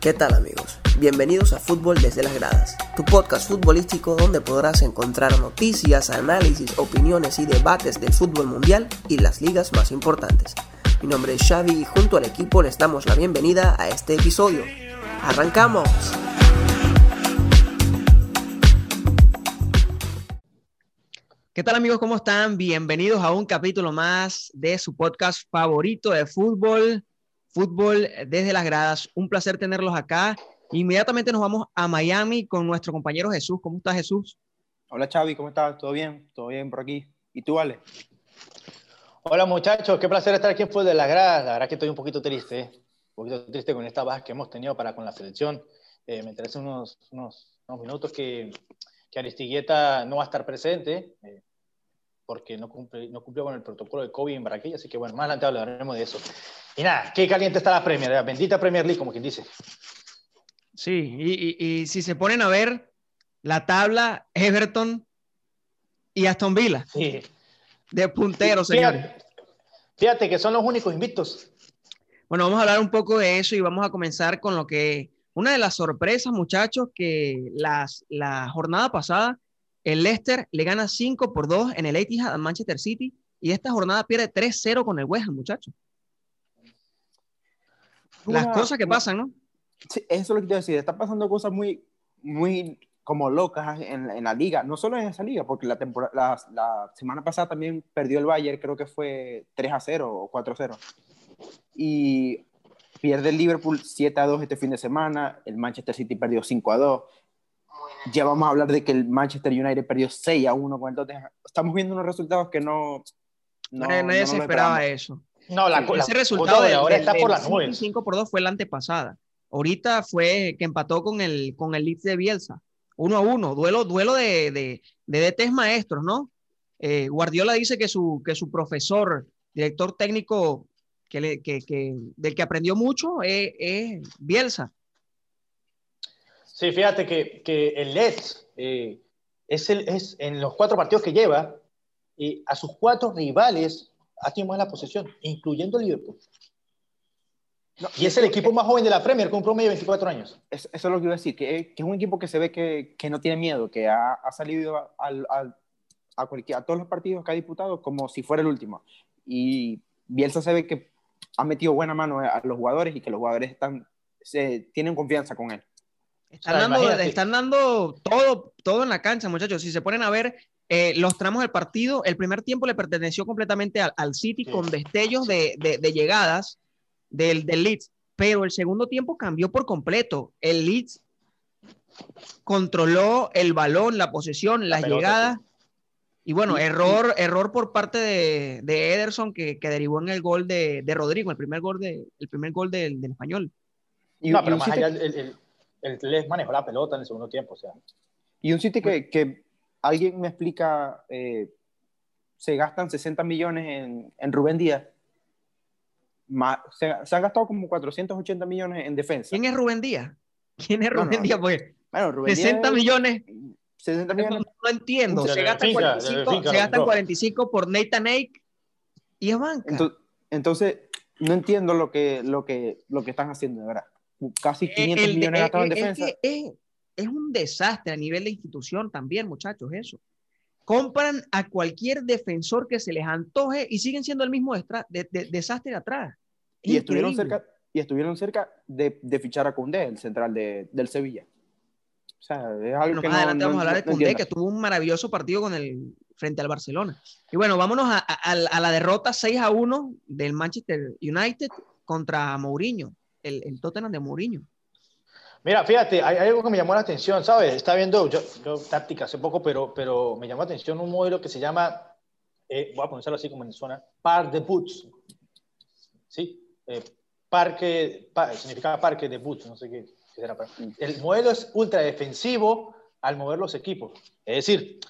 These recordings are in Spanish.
¿Qué tal amigos? Bienvenidos a Fútbol desde las gradas, tu podcast futbolístico donde podrás encontrar noticias, análisis, opiniones y debates del fútbol mundial y las ligas más importantes. Mi nombre es Xavi y junto al equipo les damos la bienvenida a este episodio. ¡Arrancamos! ¿Qué tal amigos? ¿Cómo están? Bienvenidos a un capítulo más de su podcast favorito de fútbol, Fútbol desde las gradas. Un placer tenerlos acá. Inmediatamente nos vamos a Miami con nuestro compañero Jesús. ¿Cómo estás, Jesús? Hola, Xavi. ¿Cómo estás? ¿Todo bien? ¿Todo bien por aquí? ¿Y tú, Ale? Hola, muchachos. Qué placer estar aquí en Fútbol de las gradas. La verdad que estoy un poquito triste. ¿eh? Un poquito triste con esta baja que hemos tenido para con la selección. Eh, me interesa unos, unos, unos, minutos que, que Aristigueta no va a estar presente. Eh, porque no, cumple, no cumplió con el protocolo de COVID en Barranquilla, así que bueno, más adelante hablaremos de eso. Y nada, qué caliente está la Premier, la bendita Premier League, como quien dice. Sí, y, y, y, si se ponen a ver la tabla, Everton y Aston Villa. Sí. De punteros, señores. Fíjate, fíjate que son los únicos invictos. Bueno, vamos a hablar un poco de eso y vamos a comenzar con lo que, una de las sorpresas, muchachos, que las, la jornada pasada el Leicester le gana 5 por 2 en el Etihad a Manchester City y esta jornada pierde 3-0 con el West Ham, muchachos. Las una, cosas que una, pasan, ¿no? Sí, eso es lo que quiero decir. Están pasando cosas muy, muy como locas en, en, la liga. No solo en esa liga, porque la, temporada, la, la semana pasada también perdió el Bayern, creo que fue 3-0 o 4-0. Y pierde el Liverpool 7-2 este fin de semana. El Manchester City perdió 5-2 ya vamos a hablar de que el Manchester United perdió 6 a 1 con el Tottenham. Estamos viendo unos resultados que no. no nadie, nadie no se esperaba eso. No, la, sí, la, ese resultado de ahora está del, por las nubes. 5 por 2 fue la antepasada. Ahorita fue que empató con el, con el Leeds de Bielsa. 1 a 1. Duelo, duelo de, de, de DTs maestros, ¿no? Eh, Guardiola dice que su, que su profesor, director técnico que le, que, que, del que aprendió mucho es, es Bielsa. Sí, fíjate que, que el Leeds eh, es, el, es en los cuatro partidos que lleva, eh, a sus cuatro rivales ha tenido la posesión, incluyendo el Liverpool. No, y es el equipo más joven de la Premier, con un promedio de 24 años. Eso, eso es lo que iba a decir, que, que, es un equipo que se ve que, que no tiene miedo, que ha, ha salido a, a, a, cualquier, a todos los partidos que ha disputado como si fuera el último. Y Bielsa se ve que ha metido buena mano a los jugadores y que los jugadores están, se, tienen confianza con él. Están, o sea, dando, están dando todo, todo en la cancha, muchachos. Si se ponen a ver eh, los tramos del partido, el primer tiempo le perteneció completamente al, al City sí. con destellos de, de, de llegadas del, del, Leeds, pero el segundo tiempo cambió por completo. El Leeds controló el balón, la posesión, las pelota, llegadas. Sí. Y bueno, y, error, y... error por parte de, de Ederson que, que, derivó en el gol de, de Rodrigo, el primer gol, de, el primer gol del, del español. Y, no, pero más allá, el, el, el Les manejó la pelota en el segundo tiempo. O sea. Y un City que, que alguien me explica, eh, se gastan 60 millones en, en Rubén Díaz. Ma, se, se, han gastado como 480 millones en defensa. ¿Quién es Rubén Díaz? ¿Quién es Rubén no, no, Díaz? Pues, bueno, Rubén 60 Díaz, millones. 60 millones. No, no entiendo. Se gastan, finca, 45, finca, se gastan 45 por Nathan Ake y es banca. Entonces, entonces, no entiendo lo que, lo que, lo que están haciendo, de verdad casi 500 el, millones gastados en defensa. Es, es, es, un desastre a nivel de institución también, muchachos, eso. Compran a cualquier defensor que se les antoje y siguen siendo el mismo de, de, de, desastre de atrás. y estuvieron, cerca, y estuvieron cerca de, de fichar a Cundé, el central del Sevilla. O sea, es algo bueno, que más no, adelante no, vamos a hablar no de Cundé, que tuvo un maravilloso partido con el, frente al Barcelona. Y bueno, vámonos a, a, a la derrota 6 a 1 del Manchester United contra Mourinho el, el Tottenham de Mourinho. Mira, fíjate, hay, hay, algo que me llamó la atención, ¿sabes? Está viendo yo, yo táctica hace poco, pero, pero me llamó la atención un modelo que se llama, eh, voy a ponerlo así como en zona, par de boots. ¿Sí? Eh, parque, pa, significa parque de boots, no sé qué, qué será. El modelo es ultra defensivo al mover los equipos. Es decir,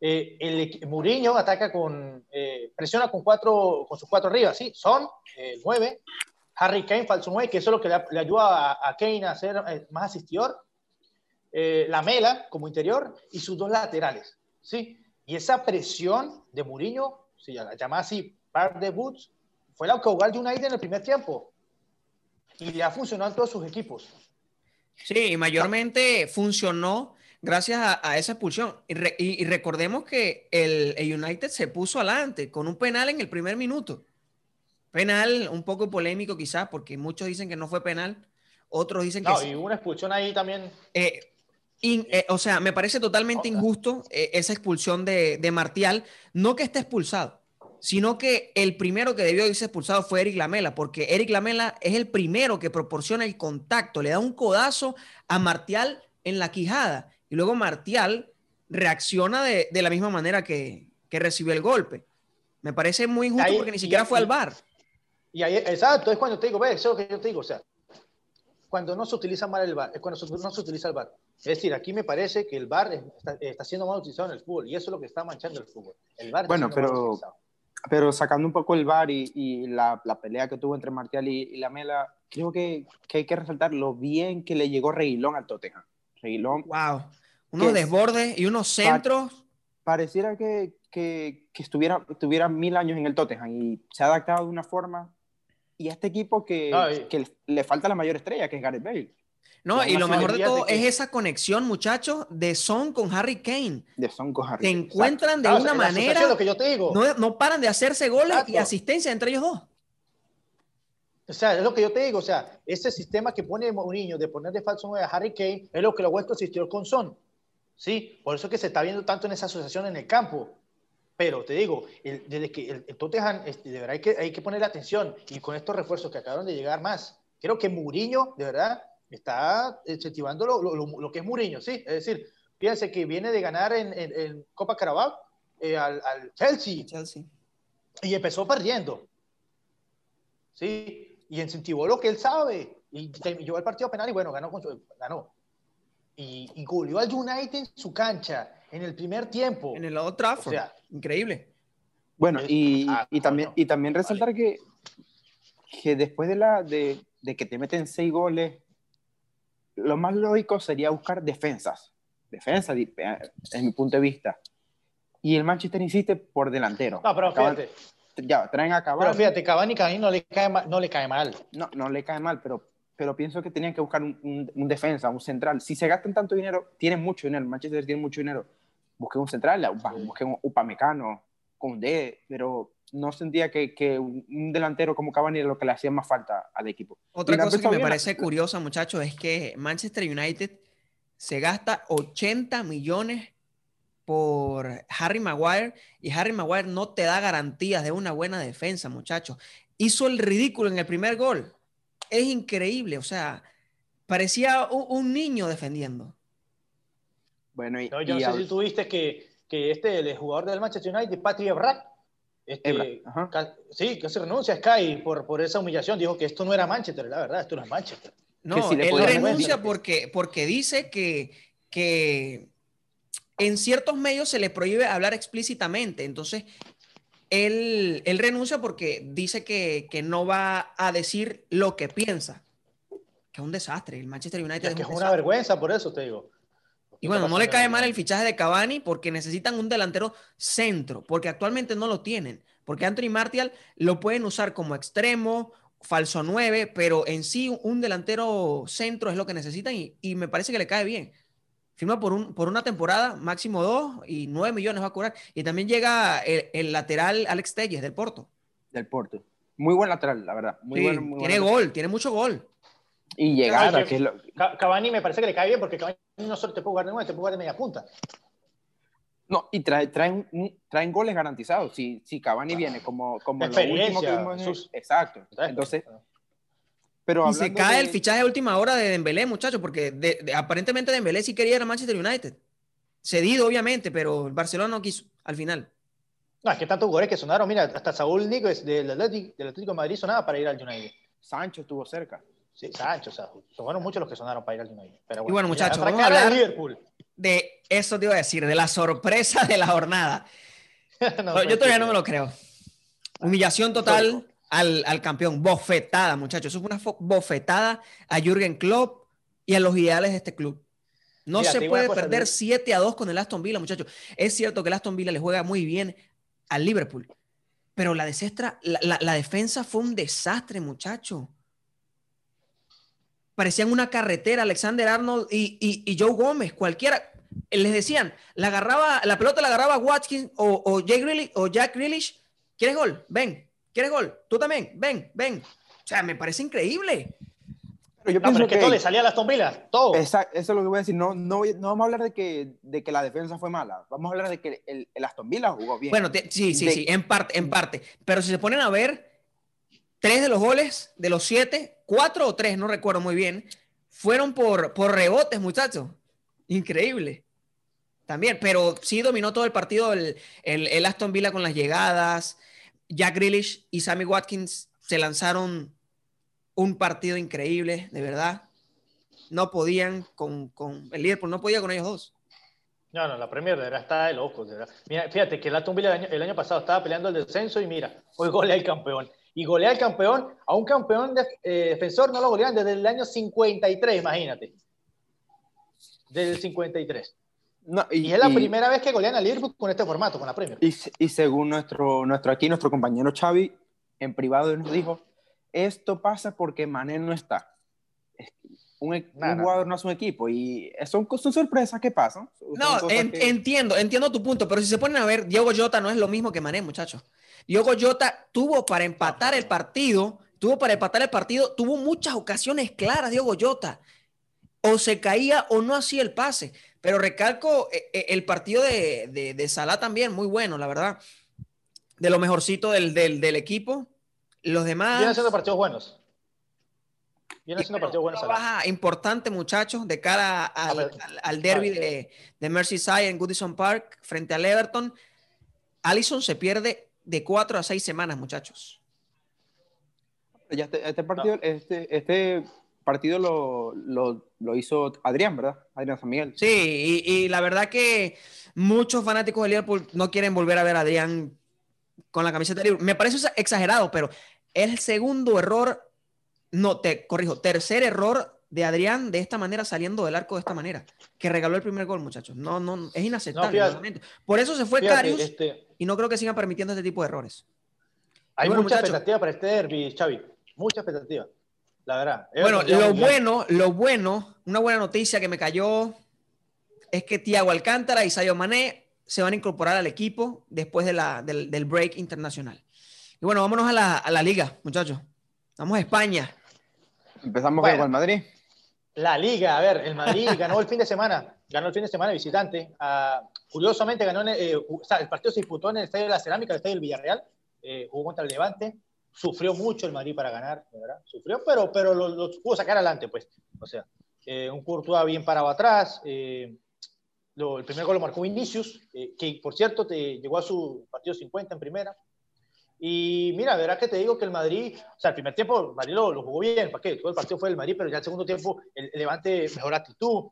eh, el, Mourinho ataca con, eh, presiona con, cuatro, con sus cuatro arriba, ¿sí? Son eh, nueve, Harry Kane, falso 9, que eso es lo que le, le ayuda a, a, Kane a ser eh, más asistidor. Eh, la Mela como interior y sus dos laterales. ¿sí? Y esa presión de Mourinho, si la así, par de boots, fue la que jugó al United en el primer tiempo. Y le ha funcionado en todos sus equipos. Sí, mayormente funcionó gracias a, esa expulsión. Y, recordemos que el, United se puso adelante con un penal en el primer minuto. Penal un poco polémico quizás, porque muchos dicen que no fue penal, otros dicen que... No, y una expulsión ahí también. Eh, eh, o sea, me parece totalmente injusto eh, esa expulsión de, de Martial, no que esté expulsado, sino que el primero que debió irse expulsado fue Eric Lamela, porque Eric Lamela es el primero que proporciona el contacto, le da un codazo a Martial en la quijada y luego Martial reacciona de, la misma manera que, recibió el golpe. Me parece muy injusto porque ni siquiera fue al bar. Y ahí, exacto, es cuando te digo, ve, eso es lo que yo te digo, o sea, cuando no se utiliza mal el bar, es cuando no se utiliza el bar. Es decir, aquí me parece que el bar está, siendo mal utilizado en el fútbol y eso es lo que está manchando el fútbol. El bar bueno, pero, pero sacando un poco el bar y, la, pelea que tuvo entre Martial y, y Lamela, creo que, que, hay que resaltar lo bien que le llegó Reguilón al Tottenham. Reguilón. Wow unos desbordes y unos centros. pareciera que, que, estuviera, estuviera mil años en el Tottenham y se ha adaptado de una forma. Y a este equipo que, que le falta la mayor estrella, que es Gareth Bale. No, y lo mejor de todo es esa conexión, muchachos, de Son con Harry Kane. De Son con Harry Se encuentran de una manera. Lo que yo te digo. No, no, paran de hacerse goles y asistencia entre ellos dos. O sea, es lo que yo te digo. O sea, ese sistema que pone Mourinho de poner de falso a Harry Kane es lo que lo vuestro existió con Son. ¿sí? Por eso es que se está viendo tanto en esa asociación en el campo. Pero te digo, desde que el, Tottenham, este, de verdad hay que, hay que ponerle atención y con estos refuerzos que acabaron de llegar más. Creo que Mourinho, de verdad, está incentivando lo, lo, lo, que es Mourinho, ¿sí? Es decir, fíjense que viene de ganar en, en, Copa Carabao eh, al, al, Chelsea. Chelsea. Y empezó perdiendo. ¿Sí? Y incentivó lo que él sabe. Y llevó el partido penal y bueno, ganó. Con su, ganó y, y goleó al United en su cancha en el primer tiempo. En el lado Trafford. Increíble. Bueno, y, ah, y también, y también resaltar que, que después de, la, de, de, que te meten seis goles, lo más lógico sería buscar defensas. Defensas, en mi punto de vista. Y el Manchester insiste por delantero. No, pero fíjate. ya, traen a Cavani. Pero fíjate, Cavani, Cavani no le cae mal. No le cae mal. No, no le cae mal, pero pero pienso que tenían que buscar un, un, defensa, un central. Si se gastan tanto dinero, tienen mucho dinero, Manchester tiene mucho dinero, busquen un central, busquen un Upamecano, con D, pero no sentía que, que, un delantero como Cavani era lo que le hacía más falta al equipo. Otra cosa que me parece curiosa, muchachos, es que Manchester United se gasta 80 millones por Harry Maguire y Harry Maguire no te da garantías de una buena defensa, muchachos. Hizo el ridículo en el primer gol es increíble, o sea, parecía un, niño defendiendo. Bueno, y, yo no sé si tuviste que, que este, el jugador del Manchester United, Patrick Evra, este, sí, que se renuncia a Sky por, por esa humillación, dijo que esto no era Manchester, la verdad, esto no es Manchester. No, él renuncia porque, porque dice que, que en ciertos medios se le prohíbe hablar explícitamente, entonces él, renuncia porque dice que, no va a decir lo que piensa. Que es un desastre. El Manchester United es, que es una vergüenza, por eso te digo. Y bueno, no le cae mal el fichaje de Cavani porque necesitan un delantero centro, porque actualmente no lo tienen. Porque Anthony Martial lo pueden usar como extremo, falso 9, pero en sí un delantero centro es lo que necesitan y, y me parece que le cae bien firma por, un, por una temporada, máximo dos, y nueve millones va a cobrar. Y también llega el, lateral Alex Telles del Porto. Del Porto. Muy buen lateral, la verdad. Muy tiene gol, tiene mucho gol. Y llegada, que, Cavani me parece que le cae bien porque Cavani no solo te puede jugar de nueve, te puede jugar de media punta. No, y trae, traen, traen goles garantizados. Si, si Cavani viene como, como lo último que vimos. Exacto. Entonces, y se cae el fichaje de última hora de Dembélé, muchachos, porque de, aparentemente Dembélé sí quería ir a Manchester United. Cedido, obviamente, pero el Barcelona no quiso al final. No, es que tantos jugadores que sonaron. Mira, hasta Saúl Níguez del Atlético, del Atlético de Madrid sonaba para ir al United. Sancho estuvo cerca. Sí, Sancho, o sea, muchos los que sonaron para ir al United. Pero bueno, y bueno, muchachos, vamos a hablar de, de, eso te iba a decir, de la sorpresa de la jornada. yo todavía no me lo creo. Humillación total al, campeón. Bofetada, muchachos. Eso es una bofetada a Jürgen Klopp y a los ideales de este club. No se puede perder 7 a 2 con el Aston Villa, muchachos. Es cierto que el Aston Villa le juega muy bien al Liverpool, pero la, desestra, la, defensa fue un desastre, muchachos. Parecían una carretera, Alexander Arnold y, y, Joe Gómez, cualquiera. Les decían, la agarraba, la pelota la agarraba Watkins o, o, Jake o Jack Grealish. ¿Quieres gol? Ven. ¿Quieres gol? Tú también. Ven, ven. O sea, me parece increíble. Pero yo pienso que, todo le salía a las tombilas, todo. Exacto, eso es lo que voy a decir. No, no, no vamos a hablar de que, de que la defensa fue mala. Vamos a hablar de que el, el Aston Villa jugó bien. Bueno, sí, sí, sí, en parte, en parte. Pero si se ponen a ver, tres de los goles, de los siete, cuatro o tres, no recuerdo muy bien, fueron por, por rebotes, muchachos. Increíble. También, pero sí dominó todo el partido el, el, el Aston Villa con las llegadas. Jack Grealish y Sammy Watkins se lanzaron un partido increíble, de verdad. No podían con, con el Liverpool, no podía con ellos dos. No, no, la Premier de verdad está de locos. Mira, fíjate que el Aston Villa el año, pasado estaba peleando el descenso y mira, hoy golea el campeón. Y golea el campeón, a un campeón de, eh, defensor no lo golean desde el año 53, imagínate. Desde el 53. No, y, es la primera vez que golean al Liverpool con este formato, con la Premier. Y, y según nuestro, nuestro aquí, nuestro compañero Xavi, en privado nos dijo, esto pasa porque Mané no está. Un, e-, jugador no es un equipo y son, son sorpresas que pasan. No, entiendo, entiendo tu punto, pero si se ponen a ver, Diego Jota no es lo mismo que Mané, muchachos. Diego Jota tuvo para empatar el partido, tuvo para empatar el partido, tuvo muchas ocasiones claras, Diego Jota. O se caía o no hacía el pase. Pero recalco eh, eh, el partido de, de, de Salah también, muy bueno, la verdad. De lo mejorcito del, del, del equipo. Los demás. Vienen haciendo partidos buenos. Vienen haciendo partidos buenos. Baja importante, muchachos, de cara al, al, derby de, de, Merseyside en Goodison Park frente al Everton. Allison se pierde de cuatro a seis semanas, muchachos. Ya este, este partido, este, este partido lo, lo, lo, hizo Adrián, ¿verdad? Adrián San Miguel. Sí, y, y, la verdad que muchos fanáticos de Liverpool no quieren volver a ver a Adrián con la camiseta de Liverpool. Me parece exagerado, pero el segundo error, no, te corrijo, tercer error de Adrián de esta manera, saliendo del arco de esta manera, que regaló el primer gol, muchachos. No, no, es inaceptable. Por eso se fue Carius este y no creo que sigan permitiendo este tipo de errores. Hay mucha expectativa para este derby, Xavi. Mucha expectativa. La verdad. Bueno, lo bueno, lo bueno, una buena noticia que me cayó es que Tiago Alcántara y Sayo Mané se van a incorporar al equipo después de la, del, del, break internacional. Y bueno, vámonos a la, a la, liga, muchachos. Vamos a España. Empezamos con el Madrid. La liga, a ver, el Madrid ganó el fin de semana, ganó el fin de semana visitante. Uh, curiosamente ganó, eh, el partido se disputó en el Estadio de la Cerámica, el Estadio del Villarreal, eh, jugó contra el Levante. Sufrió mucho el Madrid para ganar, ¿verdad? Sufrió, pero, pero lo pudo sacar adelante, pues. O sea, eh, un Courtois bien parado atrás, eh, el primer gol lo marcó Vinicius, eh, que por cierto te, llegó a su partido 50 en primera. Y mira, verás que te digo que el Madrid, o sea, el primer tiempo el Madrid lo, jugó bien, ¿para qué? Todo el partido fue el Madrid, pero ya el segundo tiempo el, Levante mejor actitud,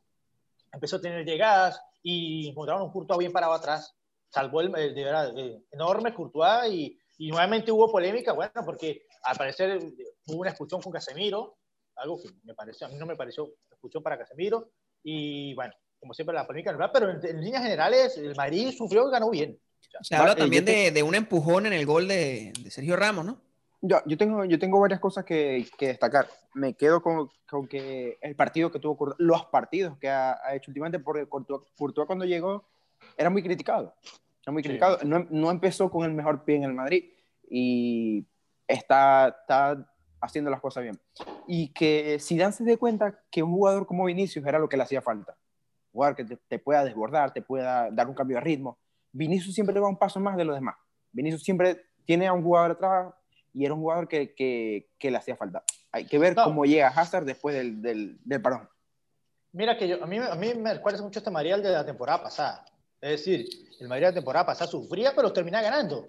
empezó a tener llegadas y encontraron un Courtois bien parado atrás. Salvó el, de verdad, enorme Courtois y, y, nuevamente hubo polémica, bueno, porque al parecer hubo una expulsión con Casemiro, algo que me pareció, a mí no me pareció expulsión para Casemiro, y bueno, como siempre, la polémica. Pero en, líneas generales, el Madrid sufrió y ganó bien. Se habla también de, de, un empujón en el gol de, de Sergio Ramos, ¿no? Yo, yo, tengo, yo tengo varias cosas que, que destacar. Me quedo con, con, que el partido que tuvo, los partidos que ha, ha hecho últimamente, porque Courtois, cuando llegó era muy criticado. Era muy criticado. Sí. No, no, empezó con el mejor pie en el Madrid y está, está haciendo las cosas bien. Y que si Dan se dé cuenta que un jugador como Vinicius era lo que le hacía falta jugar que te, te, pueda desbordar, te pueda dar un cambio de ritmo. Vinicius siempre va un paso más de los demás. Vinicius siempre tiene a un jugador atrás y era un jugador que, que, que le hacía falta. Hay que ver no. cómo llega Hazard después del, del, del, parón. Mira que yo, a, mí, a mí me recuerda mucho este Madrid de la temporada pasada. Es decir, el Madrid de la temporada pasada sufría, pero terminaba ganando.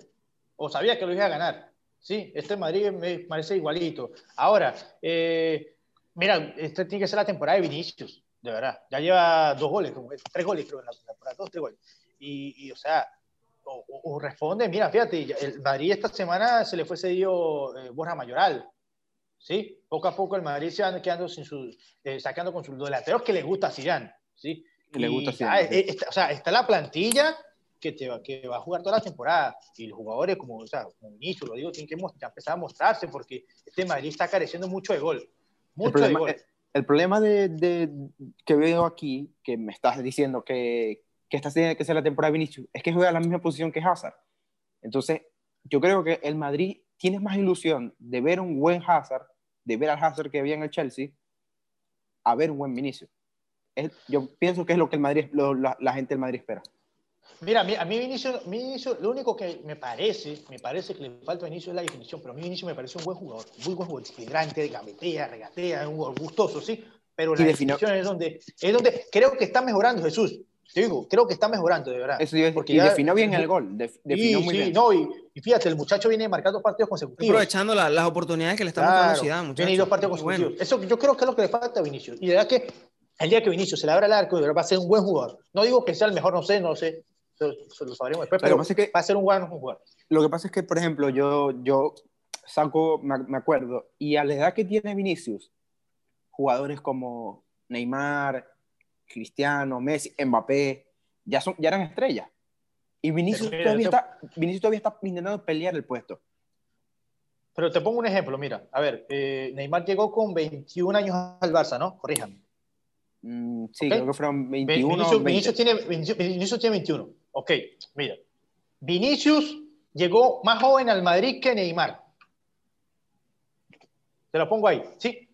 O sabía que lo iba a ganar. Sí, este Madrid me parece igualito. Ahora, eh, mira, este tiene que ser la temporada de Vinicius de verdad. Ya lleva dos goles, tres goles creo en la temporada, dos, tres goles. Y, y o sea, o, o, responde, mira, fíjate, el Madrid esta semana se le fue cedido eh, Borja Mayoral. ¿Sí? Poco a poco el Madrid se va quedando sin sus, eh, sacando con sus delanteros que le gusta a Zidane, ¿sí? le gusta a Zidane. Ah, está, o sea, está la plantilla que, te va, que va a jugar toda la temporada y los jugadores como, o sea, como inicio, lo digo, tienen que mostrar, empezar a mostrarse porque este Madrid está careciendo mucho de gol. Mucho el problema, de gol. el problema de, de, que veo aquí, que me estás diciendo que, que esta tiene que ser la temporada de Vinicius, es que juega la misma posición que Hazard. Entonces, yo creo que el Madrid tiene más ilusión de ver un buen Hazard, de ver al Hazard que había en el Chelsea, a ver un buen Vinicius. Es, yo pienso que es lo que el Madrid, lo, la, la, gente del Madrid espera. Mira, a mí, Vinicius, Vinicius, lo único que me parece, me parece que le falta a Vinicius es la definición, pero a mí Vinicius me parece un buen jugador, muy buen jugador, vibrante, gambetea, regatea, un jugador gustoso, sí, pero la definición es donde, es donde creo que está mejorando Jesús. Te digo, creo que está mejorando, de verdad. Eso, porque y ya, definió bien el gol. definió sí, muy sí, bien. No, y, y, fíjate, el muchacho viene marcando partidos consecutivos. Aprovechando la, las oportunidades que le estamos claro, dando a Zidane, muchachos. Viene dos partidos consecutivos. Bueno. Eso yo creo que es lo que le falta a Vinicius. Y de verdad que el día que Vinicius se le abra el arco, de verdad va a ser un buen jugador. No digo que sea el mejor, no sé, no sé. Eso lo sabremos después, pero, pero que, va a ser un buen jugador. Lo que pasa es que, por ejemplo, yo, yo saco, me, me acuerdo, y a la edad que tiene Vinicius, jugadores como Neymar, Cristiano, Messi, Mbappé, ya, son, ya eran estrellas. Y Vinicius, mira, todavía, te... está, Vinicius todavía está intentando pelear el puesto. Pero te pongo un ejemplo, mira, a ver, eh, Neymar llegó con 21 años al Barça, ¿no? Corríjame. Mm, sí, okay. creo que fueron 21. Vinicius, Vinicius, tiene, Vinicius tiene 21. Ok, mira. Vinicius llegó más joven al Madrid que Neymar. Te lo pongo ahí, ¿sí?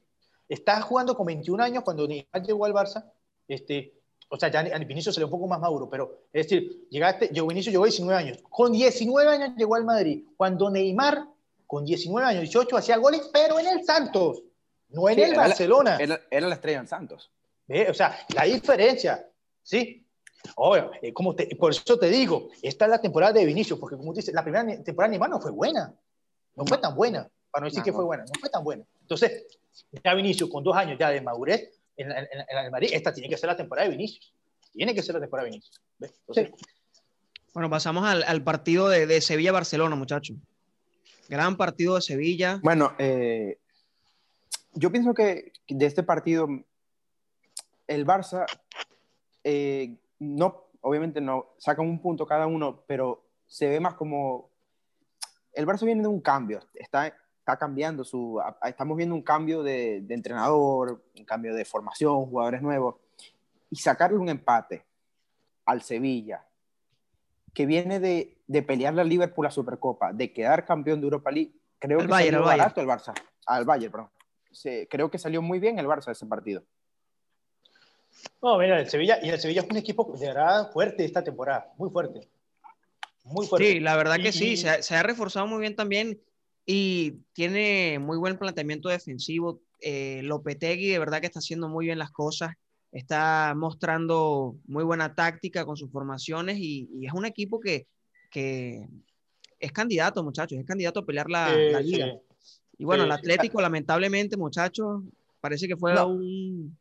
Estás jugando con 21 años cuando Neymar llegó al Barça. Este, o sea, ya a Vinicius se le un poco más maduro, pero es decir, llegaste, yo, Vinicius llegó a 19 años. Con 19 años llegó al Madrid, cuando Neymar, con 19 años, 18, hacía goles, pero en el Santos, no en sí, el era Barcelona. La, era, era, la estrella en Santos. O sea, la diferencia, ¿sí? Obvio, eh, como te, por eso te digo, esta es la temporada de Vinicius, porque como dices, la primera temporada de Neymar no fue buena, no fue tan buena, para no decir no, que fue buena, no fue tan buena. Entonces, ya Vinicius con dos años ya de madurez, en, en, en, el Madrid, esta tiene que ser la temporada de Vinicius. Tiene que ser la temporada de Vinicius. Entonces, sí. Bueno, pasamos al, al partido de, de Sevilla-Barcelona, muchachos. Gran partido de Sevilla. Bueno, eh, yo pienso que de este partido, el Barça, eh, no, obviamente no, sacan un punto cada uno, pero se ve más como. El Barça viene de un cambio. Está, está cambiando su. Estamos viendo un cambio de, de, entrenador, un cambio de formación, jugadores nuevos. Y sacarle un empate al Sevilla, que viene de, de pelear la Liverpool a Supercopa, de quedar campeón de Europa League, creo el que Bayern, salió el barato el Barça. Al Bayern, perdón. Creo que salió muy bien el Barça ese partido. No, mira, el Sevilla, y el Sevilla es un equipo de verdad fuerte esta temporada, muy fuerte. Muy fuerte. Sí, la verdad que y, sí, se ha, se ha, reforzado muy bien también y tiene muy buen planteamiento defensivo. Eh, Lopetegui de verdad que está haciendo muy bien las cosas, está mostrando muy buena táctica con sus formaciones y, y es un equipo que, que, es candidato, muchachos, es candidato a pelear la, sí, la liga. Sí. Y bueno, Sí, el Atlético, lamentablemente, muchachos, parece que fue No. un,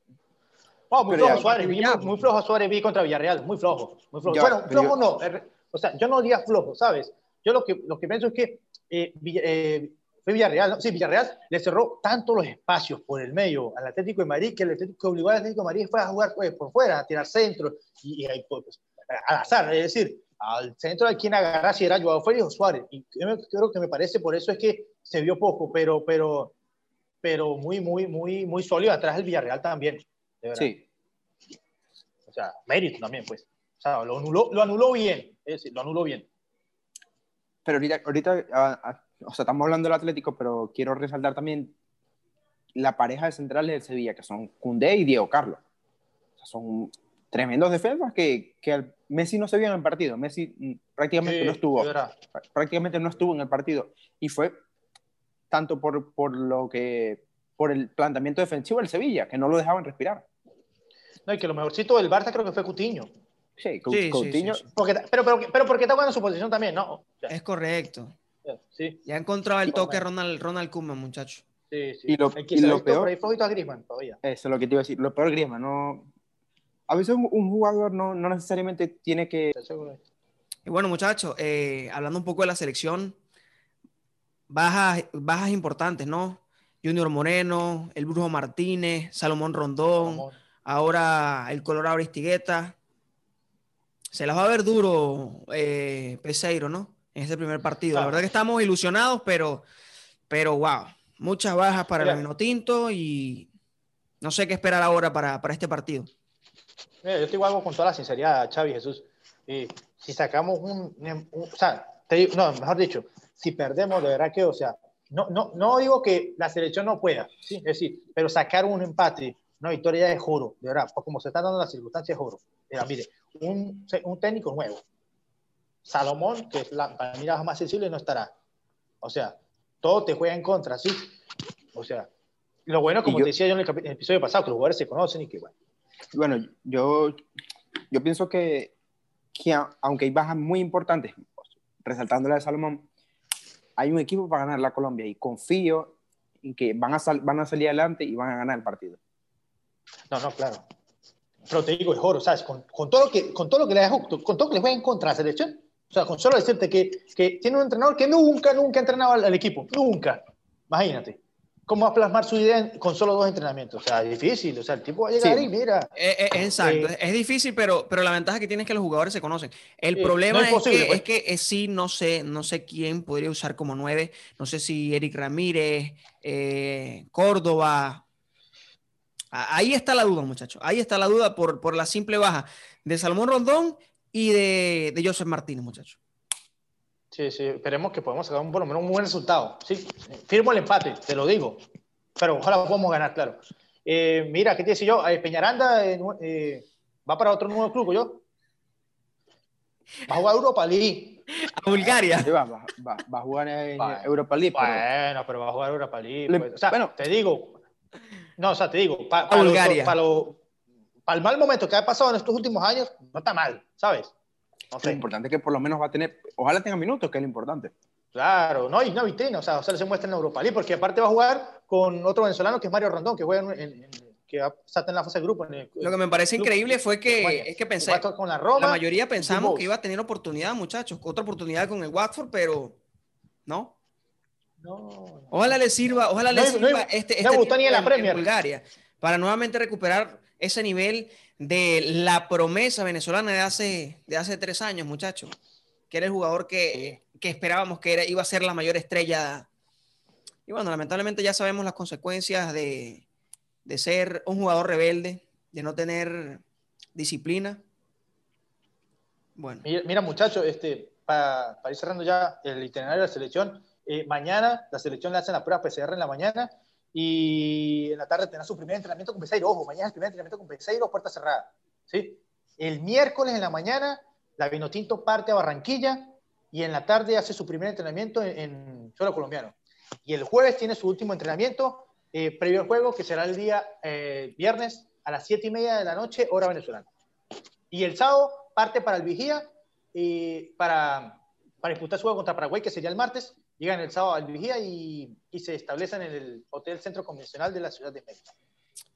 Oh, muy flojo ya- Suárez, vi muy, muy flojo Suárez vi contra Villarreal, muy flojo, muy flojo. Ya, bueno, flojo yo- no, er- o sea, yo no diría flojo, ¿sabes? Yo lo que, lo que pienso es que eh, eh, fue Villarreal, ¿no? sí, Villarreal le cerró tanto los espacios por el medio al Atlético de Madrid que el Atlético que obligó al Atlético de Madrid fue a jugar pues, por fuera, a tirar centro y, y ahí, pues, al azar, es decir, al centro de quien agarrar si era Joao Félix o Suárez. Y creo que me parece por eso es que se vio poco, pero, pero, pero muy, muy, muy, muy sólido atrás el Villarreal también. de verdad. Sí, O sea, mérito también, pues. O sea, lo anuló, lo anuló bien. Es decir, lo anuló bien. Pero ahorita, ahorita ah, ah, o sea, estamos hablando del Atlético, pero quiero resaltar también la pareja de centrales del Sevilla, que son Koundé y Diego Carlos. O sea, son tremendos defensas que, que al- Messi no se vio en el partido. Messi mm, prácticamente Sí, no estuvo. prácticamente no estuvo en el partido y fue tanto por, por lo que por el planteamiento defensivo del Sevilla que no lo dejaban respirar No, y que lo mejorcito del Barça creo que fue Coutinho. Sí, Sí, sí, Coutinho sí, sí. Porque, pero, pero, pero porque está jugando su posición también, ¿no? O sea, es correcto. sí, Ya encontraba el toque. Ronald, Ronald Koeman, muchachos. sí, sí. Y lo- y peor- por ahí flojito a Griezmann todavía. eso es lo que te iba a decir lo peor Griezmann no a veces un, un jugador no, no necesariamente tiene que Y bueno, muchachos, eh, hablando un poco de la selección, bajas, bajas importantes, ¿no? Junior Moreno, el Brujo Martínez, Salomón Rondón, ahora el Colorado Aristigueta. Se las va a ver duro eh, Peseiro, ¿no? En este primer partido. La verdad que estamos ilusionados, pero, pero wow, muchas bajas para Mira. el Minotinto y No sé qué esperar ahora para, para este partido. Mira, yo te digo algo con toda la sinceridad, Xavi Jesús. Y si sacamos un, un- o sea, te digo- no, mejor dicho, si perdemos, de verdad que, o sea, no, no, no digo que la selección no pueda, ¿sí? es decir, pero sacar un empate, una victoria es juro, de verdad, por como se están dando las circunstancias, juro. Mira, mire, un, un técnico nuevo, Salomón, que es la, para mí la más sensible, no estará. O sea, todo te juega en contra, ¿sí? O sea, lo bueno, como yo- te decía yo en el, en el episodio pasado, que los jugadores se conocen y que, bueno, Bueno, yo, yo pienso que, que aunque hay bajas muy importantes, resaltando la de Salomón, hay un equipo para ganar la Colombia y confío en que van a, sal- van a salir adelante y van a ganar el partido. No, no, claro. Pero te digo, es oro, ¿sabes? Con, con todo lo que, con todo lo que le con todo lo que le juega en contra a la selección. O sea, con solo decirte que, que tiene un entrenador que nunca, nunca ha entrenado al, al equipo. Nunca. Imagínate. ¿Cómo va a plasmar su idea en- con solo dos entrenamientos? O sea, es difícil. O sea, el tipo va a llegar Sí. y mira. Eh, eh, exacto, Eh, es difícil, pero, pero la ventaja que tiene es que los jugadores se conocen. El Sí, problema no es es, posible, que, pues. es que eh, sí, no sé, no sé quién podría usar como nueve. No sé si Eric Ramírez, eh, Córdoba. Ahí está la duda, muchachos. Ahí está la duda por, por la simple baja de Salomón Rondón y de, de Joseph Martínez, muchachos. Sí, sí. Esperemos que podamos sacar un, por lo menos un buen resultado. Sí, firmo el empate, te lo digo. Pero ojalá podamos ganar, claro. Eh, mira, ¿qué te decía yo? Eh, Peñaranda eh, eh, va para otro nuevo club, ¿yo? Va a jugar Europa League. A Bulgaria. Sí, va, va- va- va a jugar en Europa League. pero- Bueno, pero va a jugar Europa League. Le- pues. O sea, bueno. te digo. No, o sea, te digo. pa- para. Lo, para, lo- para el mal momento que ha pasado en estos últimos años, no está mal, ¿sabes? No Lo sé. importante es que por lo menos va a tener, ojalá tenga minutos, que es lo importante. Claro, no, y una vitrina, o sea, o sea, se muestra en Europa League, porque aparte va a jugar con otro venezolano que es Mario Rondón, que juega en, en- en- que va- está en la fase de grupo. En el, Lo que me parece club increíble fue que, España. es que pensé, con la Roma. la mayoría pensamos que iba a tener oportunidad, muchachos. Otra oportunidad con el Watford, pero no. No, no. Ojalá le sirva, ojalá No le no sirva hay- este, no este gustó ni en la Premier. Bulgaria para nuevamente recuperar ese nivel de la promesa venezolana de hace, de hace tres años, muchachos. Que era el jugador que, que esperábamos que era, iba a ser la mayor estrella. Y bueno, lamentablemente ya sabemos las consecuencias de, de ser un jugador rebelde, de no tener disciplina. Bueno, Mira, mira, muchachos, este, para, para ir cerrando ya el itinerario de la selección, eh, mañana la selección le hacen la prueba PCR en la mañana y en la tarde tendrá su primer entrenamiento con Peseiro. Ojo, mañana es el primer entrenamiento con Peseiro, puerta cerrada. ¿sí? El miércoles en la mañana, la Vinotinto parte a Barranquilla y en la tarde hace su primer entrenamiento en, en suelo colombiano. Y el jueves tiene su último entrenamiento eh, previo al juego, que será el día eh, viernes a las 7 y media de la noche, hora venezolana. Y el sábado parte para el Vigía eh, para, para disputar su juego contra Paraguay, que sería el martes. Llegan el sábado al Vigía y, y se establecen en el Hotel Centro Convencional de la Ciudad de Mérida.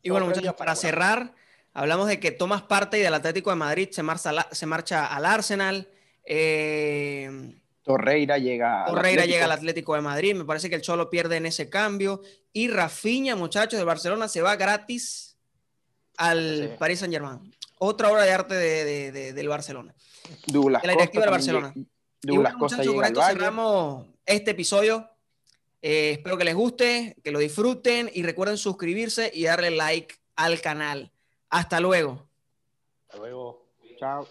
Y bueno, muchachos, para cerrar, hablamos de que Tomás parte y del Atlético de Madrid se marcha, al- se marcha al Arsenal. eh, Torreira llega. al Torreira Atlético. llega al Atlético de Madrid. Me parece que el Cholo pierde en ese cambio. Y Rafinha, muchachos, del Barcelona se va gratis al Sí. Paris Saint Germain. Otra obra de arte de- de- de- del Barcelona. Douglas de la directiva Costa del Barcelona. llega- Y Douglas bueno, Costa muchachos, con llega al esto Bayern. cerramos este episodio. Eh, espero que les guste, que lo disfruten y recuerden suscribirse y darle like al canal. Hasta luego. Hasta luego. Chao.